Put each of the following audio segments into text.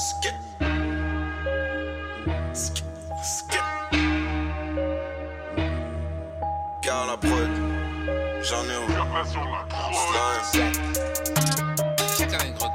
Skip. Skip. Skip. Car la prod, j'en ai où? Slime. Check un négro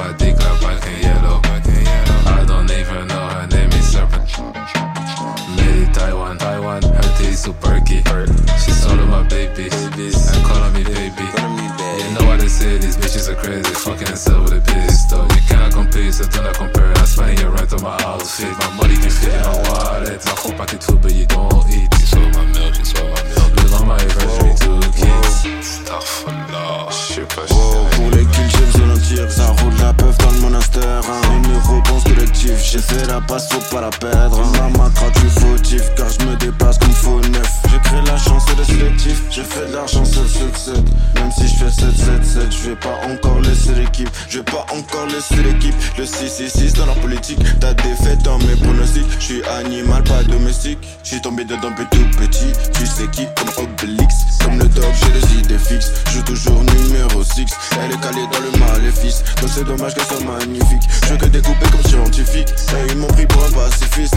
and yellow. I don't even know her name is Serpent. In Taiwan, Taiwan. Her titties super perky. She's all of my babies. And calling me baby. You know what they say, these bitches are crazy. Fucking themselves with a pistol. You cannot compete, so do not compare. I'm spending your rent on my outfit. My money can fit in my wallet. I hope I can food, but you don't J'ai fait la passe, faut pas la perdre. Hein. Ma craque, je fautif. Car je me déplace comme faux neuf. J'ai créé la chance et le sélectif. J'ai fait de l'argent 7-7-7. Même si je fais 7-7-7, je vais pas encore laisser l'équipe. Je vais pas encore laisser l'équipe. Le 6-6-6 dans la politique. T'as défait dans mes pronostics. Je suis animal, pas domestique. Je suis tombé dedans, mais tout petit. Tu sais qui, comme Obélix. Comme le dog, joue toujours numéro 6. Elle est calée dans le maléfice. Donc c'est dommage qu'elle soit magnifique. Je veux que découper comme scientifique. Et ils m'ont pris pour un pacifiste.